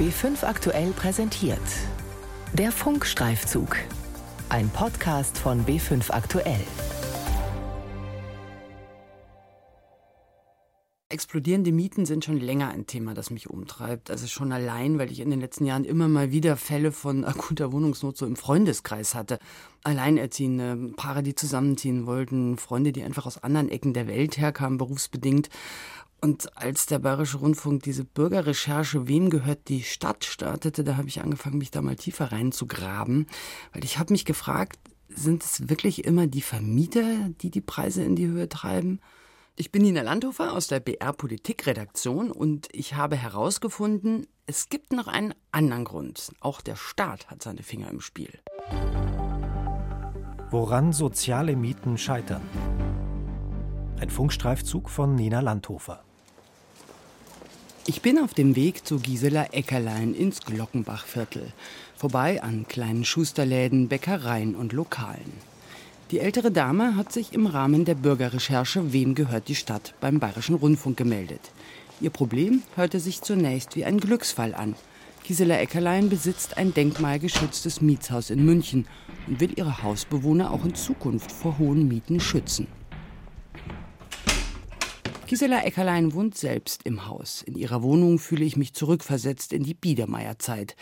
B5 aktuell präsentiert. Der Funkstreifzug. Ein Podcast von B5 aktuell. Explodierende Mieten sind schon länger ein Thema, das mich umtreibt. Also schon allein, weil ich in den letzten Jahren immer mal wieder Fälle von akuter Wohnungsnot so im Freundeskreis hatte. Alleinerziehende, Paare, die zusammenziehen wollten, Freunde, die einfach aus anderen Ecken der Welt herkamen, berufsbedingt. Und als der Bayerische Rundfunk diese Bürgerrecherche Wem gehört die Stadt startete, da habe ich angefangen, mich da mal tiefer reinzugraben, weil ich habe mich gefragt, sind es wirklich immer die Vermieter, die die Preise in die Höhe treiben? Ich bin Nina Landhofer aus der BR Politikredaktion und ich habe herausgefunden, es gibt noch einen anderen Grund. Auch der Staat hat seine Finger im Spiel. Woran soziale Mieten scheitern. Ein Funkstreifzug von Nina Landhofer. Ich bin auf dem Weg zu Gisela Eckerlein ins Glockenbachviertel, vorbei an kleinen Schusterläden, Bäckereien und Lokalen. Die ältere Dame hat sich im Rahmen der Bürgerrecherche Wem gehört die Stadt beim Bayerischen Rundfunk gemeldet. Ihr Problem hörte sich zunächst wie ein Glücksfall an. Gisela Eckerlein besitzt ein denkmalgeschütztes Mietshaus in München und will ihre Hausbewohner auch in Zukunft vor hohen Mieten schützen. Gisela Eckerlein wohnt selbst im Haus. In ihrer Wohnung fühle ich mich zurückversetzt in die Biedermeierzeit.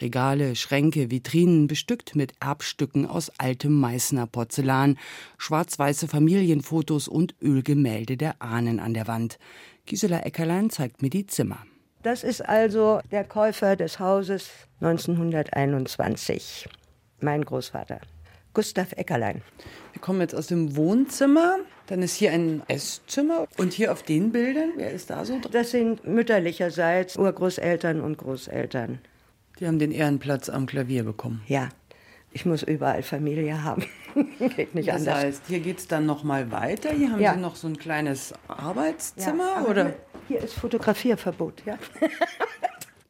Regale, Schränke, Vitrinen bestückt mit Erbstücken aus altem Meißner Porzellan, schwarz-weiße Familienfotos und Ölgemälde der Ahnen an der Wand. Gisela Eckerlein zeigt mir die Zimmer. Das ist also der Käufer des Hauses 1921, mein Großvater. Gustav Eckerlein. Wir kommen jetzt aus dem Wohnzimmer. Dann ist hier ein Esszimmer. Und hier auf den Bildern, wer ist da so drin? Das sind mütterlicherseits Urgroßeltern und Großeltern. Die haben den Ehrenplatz am Klavier bekommen. Ja, ich muss überall Familie haben. geht nicht das anders. Das heißt, hier geht es dann noch mal weiter. Hier haben ja. Sie noch so ein kleines Arbeitszimmer, ja, oder? Hier ist Fotografierverbot, ja.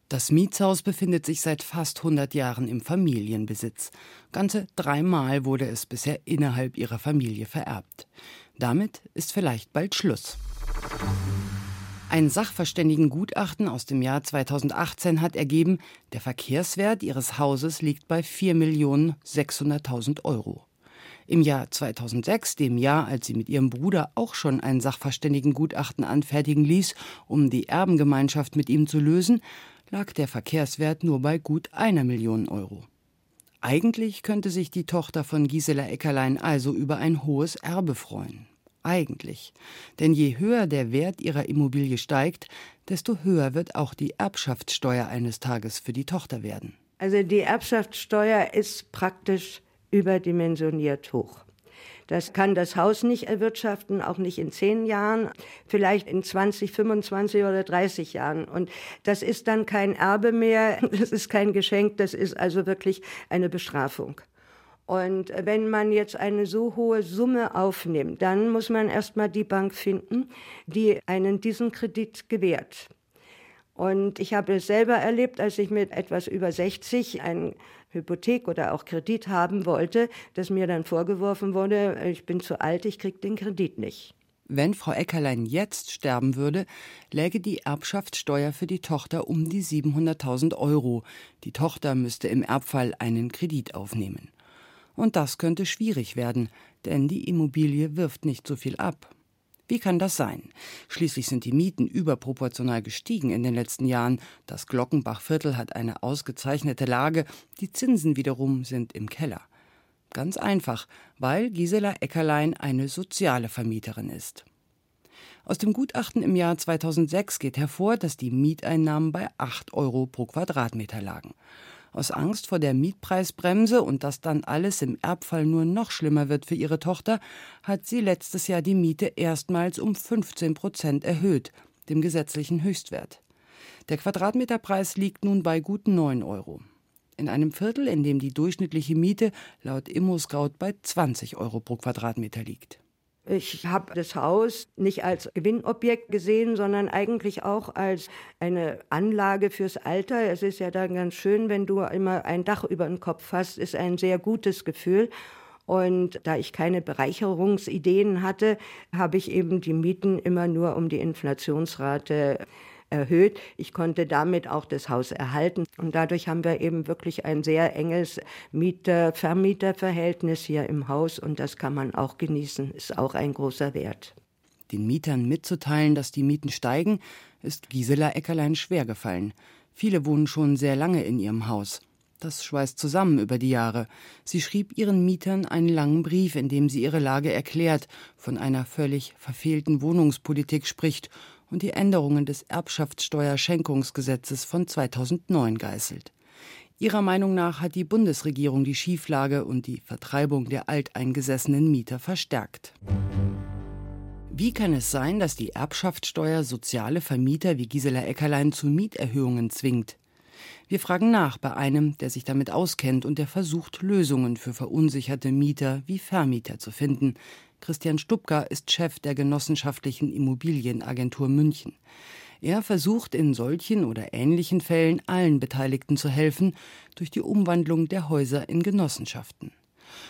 Das Mietshaus befindet sich seit fast 100 Jahren im Familienbesitz. Ganze dreimal wurde es bisher innerhalb ihrer Familie vererbt. Damit ist vielleicht bald Schluss. Ein Sachverständigengutachten aus dem Jahr 2018 hat ergeben, der Verkehrswert ihres Hauses liegt bei 4.600.000 Euro. Im Jahr 2006, dem Jahr, als sie mit ihrem Bruder auch schon ein Sachverständigengutachten anfertigen ließ, um die Erbengemeinschaft mit ihm zu lösen, lag der Verkehrswert nur bei gut einer Million Euro. Eigentlich könnte sich die Tochter von Gisela Eckerlein also über ein hohes Erbe freuen. Eigentlich. Denn je höher der Wert ihrer Immobilie steigt, desto höher wird auch die Erbschaftssteuer eines Tages für die Tochter werden. Also die Erbschaftssteuer ist praktisch überdimensioniert hoch. Das kann das Haus nicht erwirtschaften, auch nicht in zehn Jahren, vielleicht in 20, 25 oder 30 Jahren. Und das ist dann kein Erbe mehr, das ist kein Geschenk, das ist also wirklich eine Bestrafung. Und wenn man jetzt eine so hohe Summe aufnimmt, dann muss man erstmal die Bank finden, die einen diesen Kredit gewährt. Und ich habe es selber erlebt, als ich mit etwas über 60 ein Hypothek oder auch Kredit haben wollte, dass mir dann vorgeworfen wurde, ich bin zu alt, ich kriege den Kredit nicht. Wenn Frau Eckerlein jetzt sterben würde, läge die Erbschaftssteuer für die Tochter um die 700.000 Euro. Die Tochter müsste im Erbfall einen Kredit aufnehmen. Und das könnte schwierig werden, denn die Immobilie wirft nicht so viel ab. Wie kann das sein? Schließlich sind die Mieten überproportional gestiegen in den letzten Jahren. Das Glockenbachviertel hat eine ausgezeichnete Lage, die Zinsen wiederum sind im Keller. Ganz einfach, weil Gisela Eckerlein eine soziale Vermieterin ist. Aus dem Gutachten im Jahr 2006 geht hervor, dass die Mieteinnahmen bei 8 Euro pro Quadratmeter lagen. Aus Angst vor der Mietpreisbremse und dass dann alles im Erbfall nur noch schlimmer wird für ihre Tochter, hat sie letztes Jahr die Miete erstmals um 15 Prozent erhöht, dem gesetzlichen Höchstwert. Der Quadratmeterpreis liegt nun bei gut 9 Euro. In einem Viertel, in dem die durchschnittliche Miete laut ImmoScout bei 20 Euro pro Quadratmeter liegt. Ich habe das Haus nicht als Gewinnobjekt gesehen, sondern eigentlich auch als eine Anlage fürs Alter. Es ist ja dann ganz schön, wenn du immer ein Dach über den Kopf hast, ist ein sehr gutes Gefühl. Und da ich keine Bereicherungsideen hatte, habe ich eben die Mieten immer nur um die Inflationsrate erhöht. Ich konnte damit auch das Haus erhalten. Und dadurch haben wir eben wirklich ein sehr enges Mieter-Vermieter-Verhältnis hier im Haus. Und das kann man auch genießen, ist auch ein großer Wert. Den Mietern mitzuteilen, dass die Mieten steigen, ist Gisela Eckerlein schwergefallen. Viele wohnen schon sehr lange in ihrem Haus. Das schweißt zusammen über die Jahre. Sie schrieb ihren Mietern einen langen Brief, in dem sie ihre Lage erklärt, von einer völlig verfehlten Wohnungspolitik spricht und die Änderungen des Erbschaftssteuerschenkungsgesetzes von 2009 geißelt. Ihrer Meinung nach hat die Bundesregierung die Schieflage und die Vertreibung der alteingesessenen Mieter verstärkt. Wie kann es sein, dass die Erbschaftssteuer soziale Vermieter wie Gisela Eckerlein zu Mieterhöhungen zwingt? Wir fragen nach bei einem, der sich damit auskennt und der versucht, Lösungen für verunsicherte Mieter wie Vermieter zu finden. Christian Stubka ist Chef der genossenschaftlichen Immobilienagentur München. Er versucht in solchen oder ähnlichen Fällen allen Beteiligten zu helfen durch die Umwandlung der Häuser in Genossenschaften.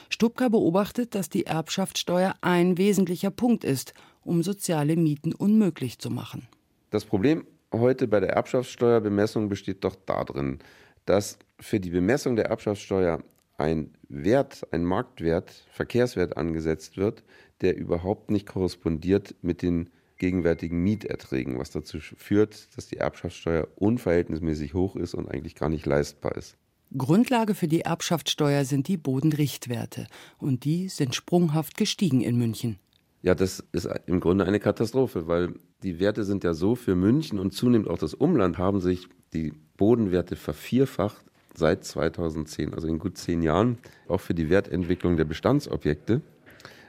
Stubka beobachtet, dass die Erbschaftssteuer ein wesentlicher Punkt ist, um soziale Mieten unmöglich zu machen. Das Problem heute bei der Erbschaftssteuerbemessung besteht doch darin, dass für die Bemessung der Erbschaftssteuer ein Wert, ein Marktwert, Verkehrswert angesetzt wird, der überhaupt nicht korrespondiert mit den gegenwärtigen Mieterträgen, was dazu führt, dass die Erbschaftssteuer unverhältnismäßig hoch ist und eigentlich gar nicht leistbar ist. Grundlage für die Erbschaftssteuer sind die Bodenrichtwerte und die sind sprunghaft gestiegen in München. Ja, das ist im Grunde eine Katastrophe, weil die Werte sind ja so für München und zunehmend auch das Umland haben sich die Bodenwerte vervierfacht seit 2010, also in gut zehn Jahren, auch für die Wertentwicklung der Bestandsobjekte,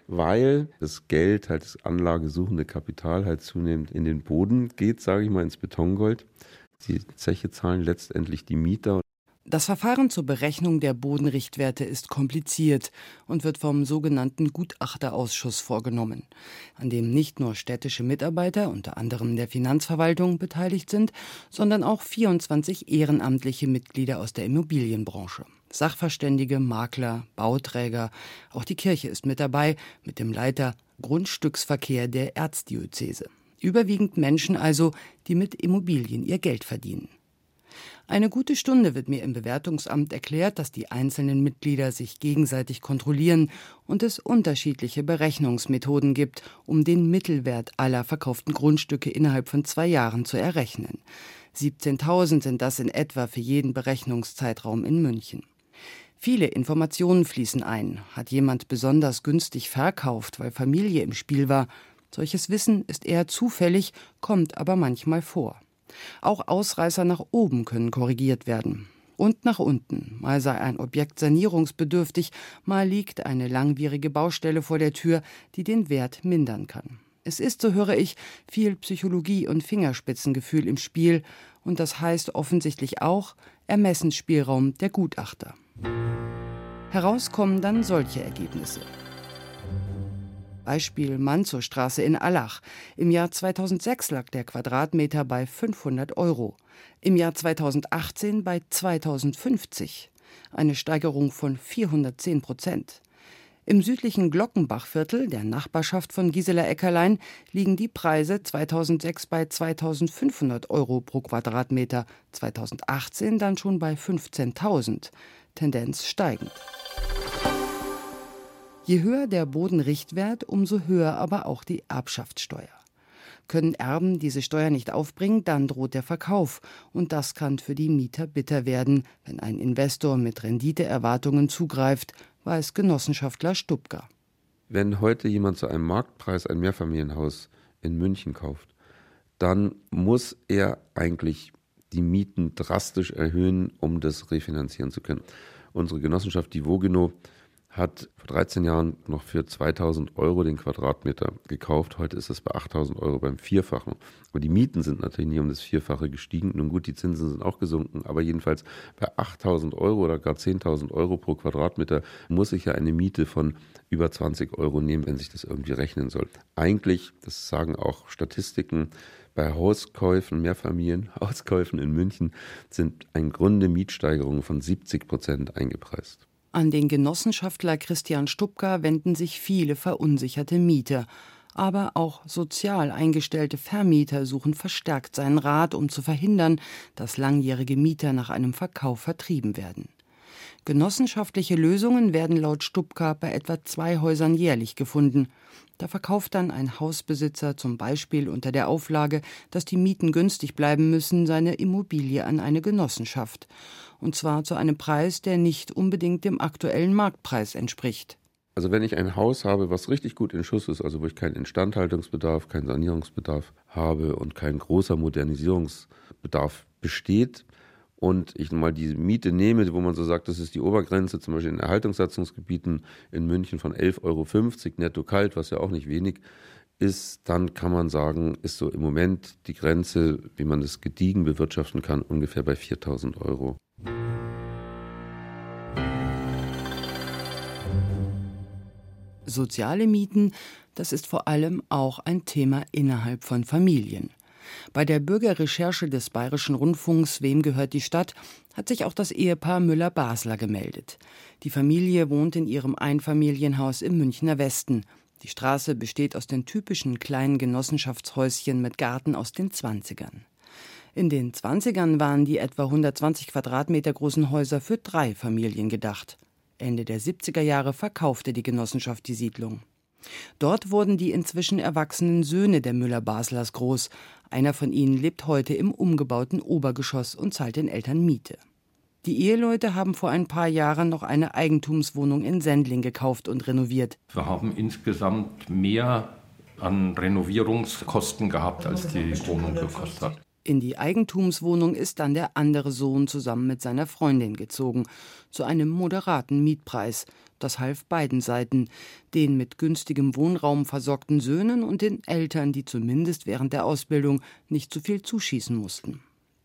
weil das Geld, halt das anlagesuchende Kapital halt zunehmend in den Boden geht, sage ich mal, ins Betongold. Die Zeche zahlen letztendlich die Mieter. Das Verfahren zur Berechnung der Bodenrichtwerte ist kompliziert und wird vom sogenannten Gutachterausschuss vorgenommen, an dem nicht nur städtische Mitarbeiter, unter anderem der Finanzverwaltung, beteiligt sind, sondern auch 24 ehrenamtliche Mitglieder aus der Immobilienbranche. Sachverständige, Makler, Bauträger, auch die Kirche ist mit dabei, mit dem Leiter Grundstücksverkehr der Erzdiözese. Überwiegend Menschen also, die mit Immobilien ihr Geld verdienen. Eine gute Stunde wird mir im Bewertungsamt erklärt, dass die einzelnen Mitglieder sich gegenseitig kontrollieren und es unterschiedliche Berechnungsmethoden gibt, um den Mittelwert aller verkauften Grundstücke innerhalb von zwei Jahren zu errechnen. 17.000 sind das in etwa für jeden Berechnungszeitraum in München. Viele Informationen fließen ein. Hat jemand besonders günstig verkauft, weil Familie im Spiel war? Solches Wissen ist eher zufällig, kommt aber manchmal vor. Auch Ausreißer nach oben können korrigiert werden. Und nach unten. Mal sei ein Objekt sanierungsbedürftig, mal liegt eine langwierige Baustelle vor der Tür, die den Wert mindern kann. Es ist, so höre ich, viel Psychologie und Fingerspitzengefühl im Spiel, und das heißt offensichtlich auch Ermessensspielraum der Gutachter. Herauskommen dann solche Ergebnisse. Beispiel Manzow-Straße in Allach. Im Jahr 2006 lag der Quadratmeter bei 500 Euro. Im Jahr 2018 bei 2050. Eine Steigerung von 410 Prozent. Im südlichen Glockenbachviertel, der Nachbarschaft von Gisela Eckerlein, liegen die Preise 2006 bei 2500 Euro pro Quadratmeter, 2018 dann schon bei 15.000. Tendenz steigend. Je höher der Bodenrichtwert, umso höher aber auch die Erbschaftssteuer. Können Erben diese Steuer nicht aufbringen, dann droht der Verkauf. Und das kann für die Mieter bitter werden, wenn ein Investor mit Renditeerwartungen zugreift, weiß Genossenschaftler Stubka. Wenn heute jemand zu einem Marktpreis ein Mehrfamilienhaus in München kauft, dann muss er eigentlich die Mieten drastisch erhöhen, um das refinanzieren zu können. Unsere Genossenschaft, die Vogino, hat vor 13 Jahren noch für 2000 Euro den Quadratmeter gekauft. Heute ist es bei 8000 Euro beim Vierfachen. Aber die Mieten sind natürlich nie um das Vierfache gestiegen. Nun gut, die Zinsen sind auch gesunken. Aber jedenfalls bei 8000 Euro oder gar 10.000 Euro pro Quadratmeter muss ich ja eine Miete von über 20 Euro nehmen, wenn sich das irgendwie rechnen soll. Eigentlich, das sagen auch Statistiken, bei Hauskäufen, Mehrfamilienhauskäufen in München sind im Grunde Mietsteigerungen von 70 Prozent eingepreist. An den Genossenschaftler Christian Stubka wenden sich viele verunsicherte Mieter. Aber auch sozial eingestellte Vermieter suchen verstärkt seinen Rat, um zu verhindern, dass langjährige Mieter nach einem Verkauf vertrieben werden. Genossenschaftliche Lösungen werden laut Stubka bei etwa zwei Häusern jährlich gefunden. Da verkauft dann ein Hausbesitzer zum Beispiel unter der Auflage, dass die Mieten günstig bleiben müssen, seine Immobilie an eine Genossenschaft. Und zwar zu einem Preis, der nicht unbedingt dem aktuellen Marktpreis entspricht. Also wenn ich ein Haus habe, was richtig gut in Schuss ist, also wo ich keinen Instandhaltungsbedarf, keinen Sanierungsbedarf habe und kein großer Modernisierungsbedarf besteht, und ich mal die Miete nehme, wo man so sagt, das ist die Obergrenze, zum Beispiel in Erhaltungssatzungsgebieten in München von 11,50 Euro netto kalt, was ja auch nicht wenig ist, dann kann man sagen, ist so im Moment die Grenze, wie man das gediegen bewirtschaften kann, ungefähr bei 4000 Euro. Soziale Mieten, das ist vor allem auch ein Thema innerhalb von Familien. Bei der Bürgerrecherche des Bayerischen Rundfunks Wem gehört die Stadt hat sich auch das Ehepaar Müller-Basler gemeldet. Die Familie wohnt in ihrem Einfamilienhaus im Münchner Westen. Die Straße besteht aus den typischen kleinen Genossenschaftshäuschen mit Garten aus den 20ern. In den 20ern waren die etwa 120 Quadratmeter großen Häuser für drei Familien gedacht. Ende der 70er Jahre verkaufte die Genossenschaft die Siedlung. Dort wurden die inzwischen erwachsenen Söhne der Müller-Baslers groß. Einer von ihnen lebt heute im umgebauten Obergeschoss und zahlt den Eltern Miete. Die Eheleute haben vor ein paar Jahren noch eine Eigentumswohnung in Sendling gekauft und renoviert. Wir haben insgesamt mehr an Renovierungskosten gehabt, als die Wohnung gekostet hat. In die Eigentumswohnung ist dann der andere Sohn zusammen mit seiner Freundin gezogen, zu einem moderaten Mietpreis. Das half beiden Seiten, den mit günstigem Wohnraum versorgten Söhnen und den Eltern, die zumindest während der Ausbildung nicht zu viel zuschießen mussten.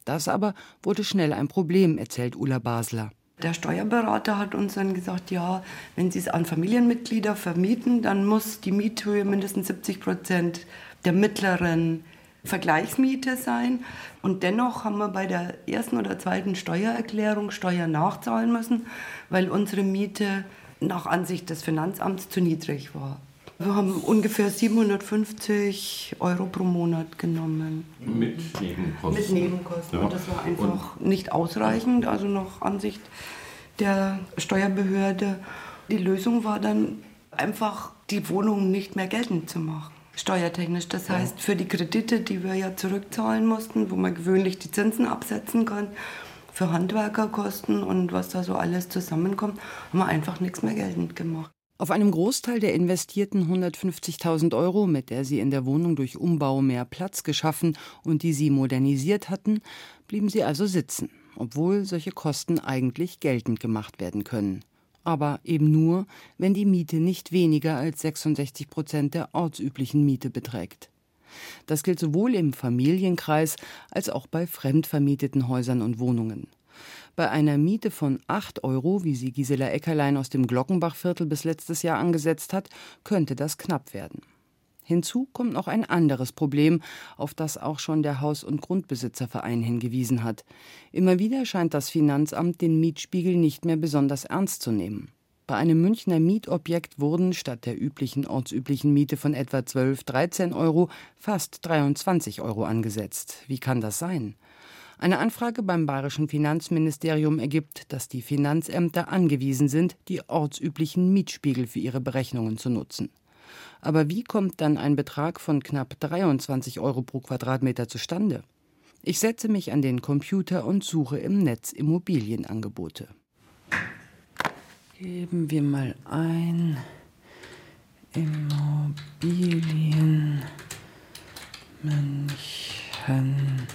Das aber wurde schnell ein Problem, erzählt Ulla Basler. Der Steuerberater hat uns dann gesagt, ja, wenn Sie es an Familienmitglieder vermieten, dann muss die Miethöhe mindestens 70 Prozent der mittleren Vergleichsmiete sein. Und dennoch haben wir bei der ersten oder zweiten Steuererklärung Steuern nachzahlen müssen, weil unsere Miete nach Ansicht des Finanzamts zu niedrig war. Wir haben ungefähr 750 Euro pro Monat genommen. Mit Nebenkosten. Mit Nebenkosten. Ja. Und das war einfach Und nicht ausreichend, also nach Ansicht der Steuerbehörde. Die Lösung war dann einfach, die Wohnung nicht mehr geltend zu machen steuertechnisch. Das heißt, für die Kredite, die wir ja zurückzahlen mussten, wo man gewöhnlich die Zinsen absetzen kann, für Handwerkerkosten und was da so alles zusammenkommt, haben wir einfach nichts mehr geltend gemacht. Auf einem Großteil der investierten 150.000 Euro, mit der sie in der Wohnung durch Umbau mehr Platz geschaffen und die sie modernisiert hatten, blieben sie also sitzen, obwohl solche Kosten eigentlich geltend gemacht werden können aber eben nur, wenn die Miete nicht weniger als 66 Prozent der ortsüblichen Miete beträgt. Das gilt sowohl im Familienkreis als auch bei fremdvermieteten Häusern und Wohnungen. Bei einer Miete von 8 Euro, wie sie Gisela Eckerlein aus dem Glockenbachviertel bis letztes Jahr angesetzt hat, könnte das knapp werden. Hinzu kommt noch ein anderes Problem, auf das auch schon der Haus- und Grundbesitzerverein hingewiesen hat. Immer wieder scheint das Finanzamt den Mietspiegel nicht mehr besonders ernst zu nehmen. Bei einem Münchner Mietobjekt wurden statt der üblichen ortsüblichen Miete von etwa 12, 13 Euro fast 23 Euro angesetzt. Wie kann das sein? Eine Anfrage beim bayerischen Finanzministerium ergibt, dass die Finanzämter angewiesen sind, die ortsüblichen Mietspiegel für ihre Berechnungen zu nutzen. Aber wie kommt dann ein Betrag von knapp 23 Euro pro Quadratmeter zustande? Ich setze mich an den Computer und suche im Netz Immobilienangebote. Geben wir mal ein Immobilien München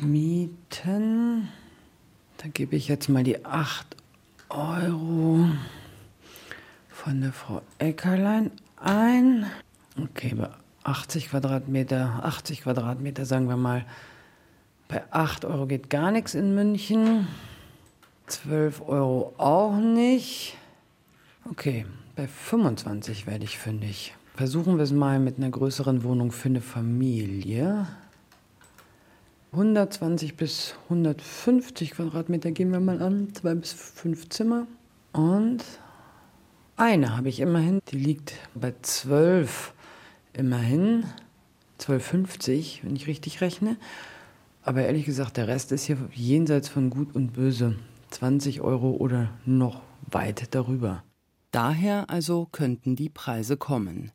Mieten. Da gebe ich jetzt mal die 8 Euro von der Frau Eckerlein ein. Okay, bei 80 Quadratmeter, 80 Quadratmeter sagen wir mal, bei 8 Euro geht gar nichts in München. 12 Euro auch nicht. Okay, bei 25 werde ich fündig. Versuchen wir es mal mit einer größeren Wohnung für eine Familie. 120 bis 150 Quadratmeter gehen wir mal an. Zwei bis fünf Zimmer. Und eine habe ich immerhin, die liegt bei 12. Immerhin 12,50, wenn ich richtig rechne. Aber ehrlich gesagt, der Rest ist hier jenseits von Gut und Böse. 20 Euro oder noch weit darüber. Daher also könnten die Preise kommen.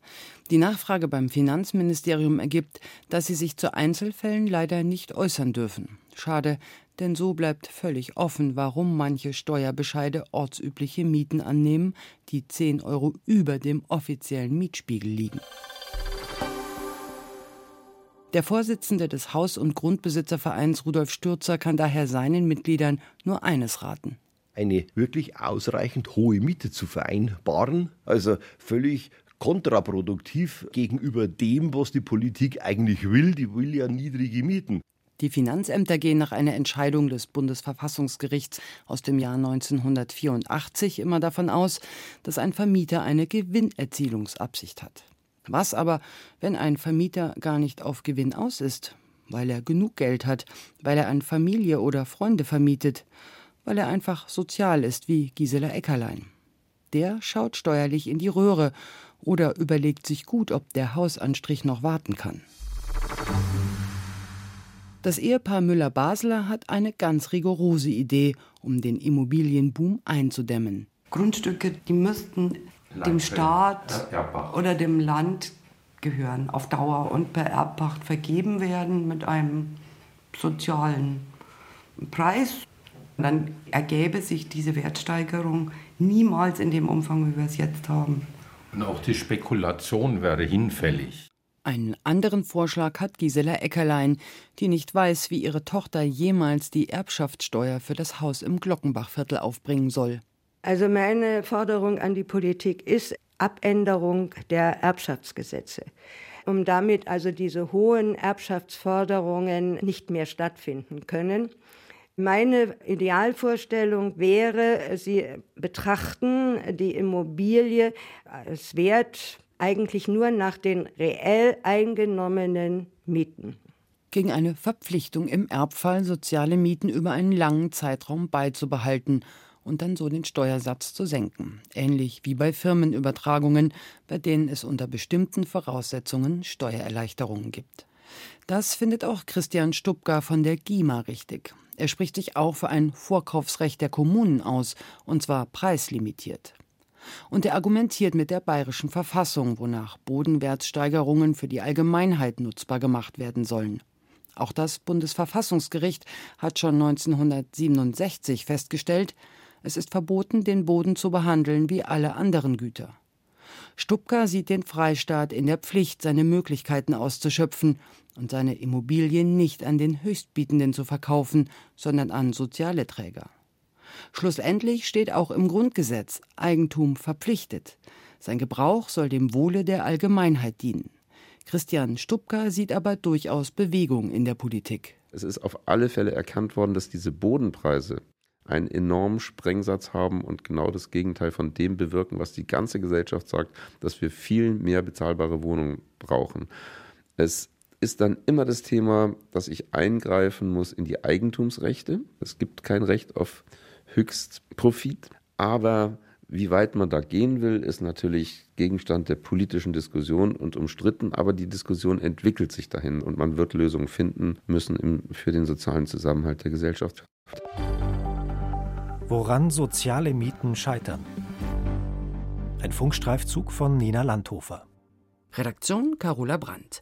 Die Nachfrage beim Finanzministerium ergibt, dass sie sich zu Einzelfällen leider nicht äußern dürfen. Schade, denn so bleibt völlig offen, warum manche Steuerbescheide ortsübliche Mieten annehmen, die 10 Euro über dem offiziellen Mietspiegel liegen. Der Vorsitzende des Haus- und Grundbesitzervereins Rudolf Stürzer kann daher seinen Mitgliedern nur eines raten. Eine wirklich ausreichend hohe Miete zu vereinbaren, also völlig kontraproduktiv gegenüber dem, was die Politik eigentlich will. Die will ja niedrige Mieten. Die Finanzämter gehen nach einer Entscheidung des Bundesverfassungsgerichts aus dem Jahr 1984 immer davon aus, dass ein Vermieter eine Gewinnerzielungsabsicht hat. Was aber, wenn ein Vermieter gar nicht auf Gewinn aus ist, weil er genug Geld hat, weil er an Familie oder Freunde vermietet, weil er einfach sozial ist wie Gisela Eckerlein. Der schaut steuerlich in die Röhre oder überlegt sich gut, ob der Hausanstrich noch warten kann. Das Ehepaar Müller-Basler hat eine ganz rigorose Idee, um den Immobilienboom einzudämmen. Grundstücke, die müssten dem Staat oder dem Land gehören, auf Dauer und per Erbpacht vergeben werden mit einem sozialen Preis. Dann ergäbe sich diese Wertsteigerung niemals in dem Umfang, wie wir es jetzt haben. Und auch die Spekulation wäre hinfällig. Einen anderen Vorschlag hat Gisela Eckerlein, die nicht weiß, wie ihre Tochter jemals die Erbschaftssteuer für das Haus im Glockenbachviertel aufbringen soll. Also meine Forderung an die Politik ist Abänderung der Erbschaftsgesetze, um damit also diese hohen Erbschaftsforderungen nicht mehr stattfinden können. Meine Idealvorstellung wäre, Sie betrachten die Immobilie als Wert eigentlich nur nach den reell eingenommenen Mieten. Gegen eine Verpflichtung im Erbfall soziale Mieten über einen langen Zeitraum beizubehalten und dann so den Steuersatz zu senken, ähnlich wie bei Firmenübertragungen, bei denen es unter bestimmten Voraussetzungen Steuererleichterungen gibt. Das findet auch Christian Stubka von der GIMA richtig. Er spricht sich auch für ein Vorkaufsrecht der Kommunen aus, und zwar preislimitiert. Und er argumentiert mit der bayerischen Verfassung, wonach Bodenwertsteigerungen für die Allgemeinheit nutzbar gemacht werden sollen. Auch das Bundesverfassungsgericht hat schon 1967 festgestellt, es ist verboten, den Boden zu behandeln wie alle anderen Güter. Stubka sieht den Freistaat in der Pflicht, seine Möglichkeiten auszuschöpfen und seine Immobilien nicht an den Höchstbietenden zu verkaufen, sondern an soziale Träger. Schlussendlich steht auch im Grundgesetz Eigentum verpflichtet. Sein Gebrauch soll dem Wohle der Allgemeinheit dienen. Christian Stubka sieht aber durchaus Bewegung in der Politik. Es ist auf alle Fälle erkannt worden, dass diese Bodenpreise einen enormen Sprengsatz haben und genau das Gegenteil von dem bewirken, was die ganze Gesellschaft sagt, dass wir viel mehr bezahlbare Wohnungen brauchen. Es ist dann immer das Thema, dass ich eingreifen muss in die Eigentumsrechte. Es gibt kein Recht auf Höchstprofit, aber wie weit man da gehen will, ist natürlich Gegenstand der politischen Diskussion und umstritten, aber die Diskussion entwickelt sich dahin und man wird Lösungen finden müssen im, für den sozialen Zusammenhalt der Gesellschaft. Woran soziale Mieten scheitern. Ein Funkstreifzug von Nina Landhofer. Redaktion Carola Brandt.